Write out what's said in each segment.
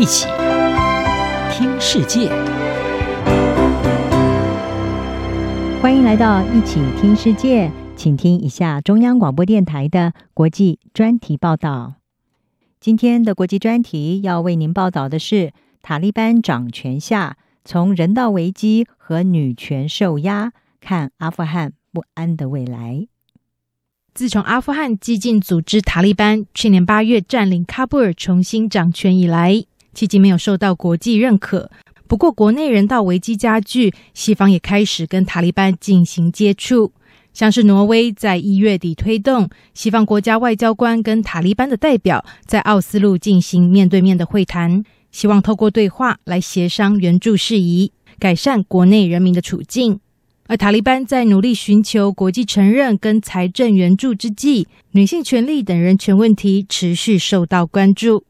一起听世界，欢迎来到一起听世界，请听一下中央广播电台的国际专题报道。今天的国际专题要为您报道的是：塔利班掌权下，从人道危机和女权受压，看阿富汗不安的未来。自从阿富汗激进组织塔利班去年八月占领喀布尔重新掌权以来，迄今没有受到国际认可。不过，国内人道危机加剧，西方也开始跟塔利班进行接触。像是挪威在一月底推动西方国家外交官跟塔利班的代表在奥斯陆进行面对面的会谈，希望透过对话来协商援助事宜，改善国内人民的处境。而塔利班在努力寻求国际承认跟财政援助之际，女性权利等人权问题持续受到关注。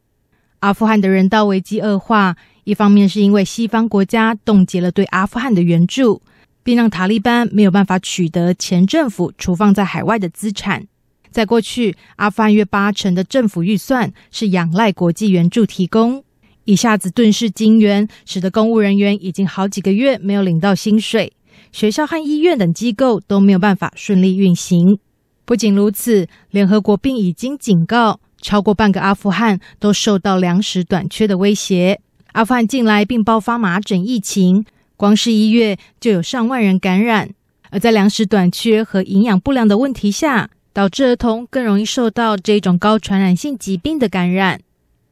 阿富汗的人道危机恶化，一方面是因为西方国家冻结了对阿富汗的援助，并让塔利班没有办法取得前政府储放在海外的资产。在过去，阿富汗约八成的政府预算是仰赖国际援助提供，一下子顿时金援，使得公务人员已经好几个月没有领到薪水。学校和医院等机构都没有办法顺利运行。不仅如此，联合国并已经警告，超过半个阿富汗都受到粮食短缺的威胁。阿富汗近来并爆发麻疹疫情，光是一月就有上万人感染。而在粮食短缺和营养不良的问题下，导致儿童更容易受到这种高传染性疾病的感染。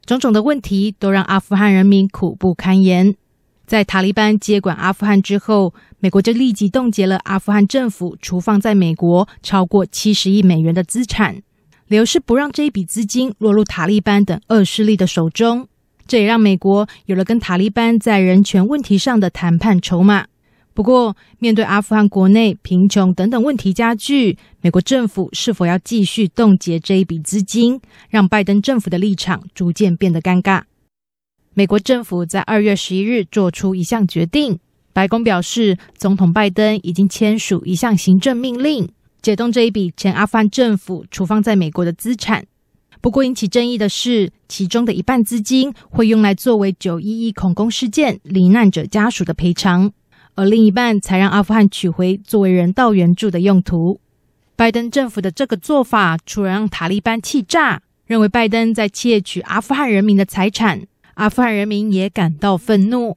种种的问题都让阿富汗人民苦不堪言。在塔利班接管阿富汗之后，美国就立即冻结了阿富汗政府储放在美国超过七十亿美元的资产，理由是不让这一笔资金落入塔利班等恶势力的手中。这也让美国有了跟塔利班在人权问题上的谈判筹码。不过，面对阿富汗国内贫穷等等问题加剧，美国政府是否要继续冻结这一笔资金，让拜登政府的立场逐渐变得尴尬。美国政府在二月十一日做出一项决定，白宫表示，总统拜登已经签署一项行政命令，解冻这一笔前阿富汗政府储放在美国的资产。不过，引起争议的是，其中的一半资金会用来作为九一一恐攻事件罹难者家属的赔偿，而另一半才让阿富汗取回作为人道援助的用途。拜登政府的这个做法，除了让塔利班气炸，认为拜登在窃取阿富汗人民的财产。阿富汗人民也感到愤怒。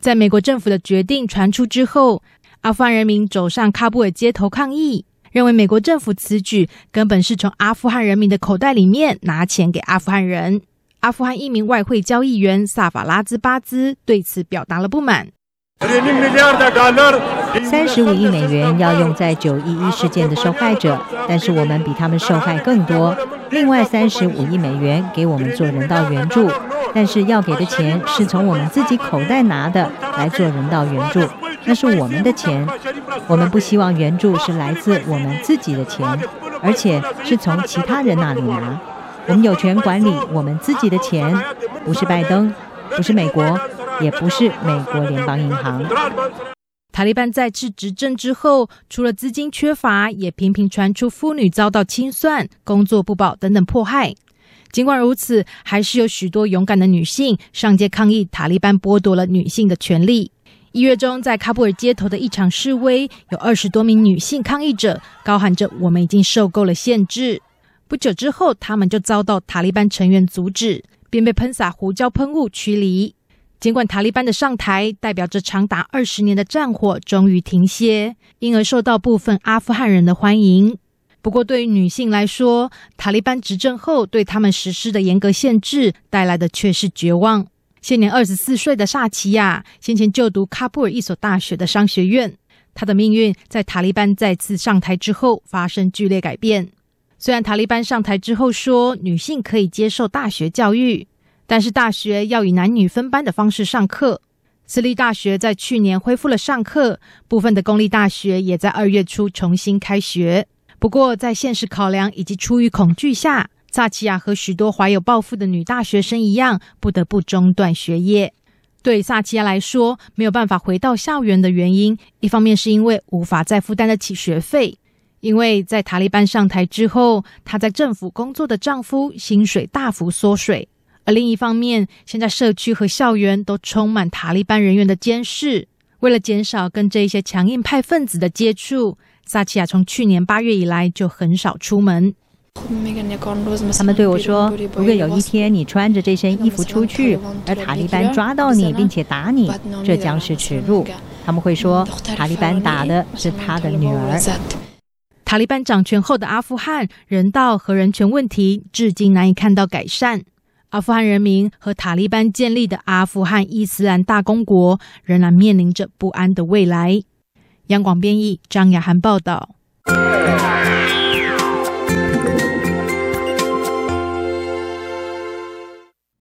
在美国政府的决定传出之后，阿富汗人民走上喀布尔街头抗议，认为美国政府此举根本是从阿富汗人民的口袋里面拿钱给阿富汗人。阿富汗一名外汇交易员萨法拉兹巴兹对此表达了不满。三十五亿美元要用在九一一事件的受害者，但是我们比他们受害更多。另外三十五亿美元给我们做人道援助。但是要给的钱是从我们自己口袋拿的来做人道援助，那是我们的钱。我们不希望援助是来自我们自己的钱，而且是从其他人那里拿。我们有权管理我们自己的钱，不是拜登，不是美国，也不是美国联邦银行。塔利班再次执政之后，除了资金缺乏，也频频传出妇女遭到清算、工作不保等等迫害。尽管如此，还是有许多勇敢的女性上街抗议塔利班剥夺了女性的权利。一月中，在喀布尔街头的一场示威，有二十多名女性抗议者高喊着“我们已经受够了限制”。不久之后，他们就遭到塔利班成员阻止，并被喷洒胡椒喷雾驱离。尽管塔利班的上台代表着长达二十年的战火终于停歇，因而受到部分阿富汗人的欢迎。不过，对于女性来说，塔利班执政后对他们实施的严格限制带来的却是绝望。现年二十四岁的萨奇亚，先前就读喀布尔一所大学的商学院，她的命运在塔利班再次上台之后发生剧烈改变。虽然塔利班上台之后说女性可以接受大学教育，但是大学要以男女分班的方式上课。私立大学在去年恢复了上课，部分的公立大学也在二月初重新开学。不过，在现实考量以及出于恐惧下，萨奇亚和许多怀有抱负的女大学生一样，不得不中断学业。对萨奇亚来说，没有办法回到校园的原因，一方面是因为无法再负担得起学费，因为在塔利班上台之后，她在政府工作的丈夫薪水大幅缩水；而另一方面，现在社区和校园都充满塔利班人员的监视。为了减少跟这些强硬派分子的接触，萨奇亚从去年八月以来就很少出门。他们对我说：“如果有一天你穿着这身衣服出去，而塔利班抓到你并且打你，这将是耻辱。”他们会说：“塔利班打的是他的女儿。”塔利班掌权后的阿富汗人道和人权问题至今难以看到改善。阿富汗人民和塔利班建立的阿富汗伊斯兰大公国仍然面临着不安的未来。央广编译张雅涵报道。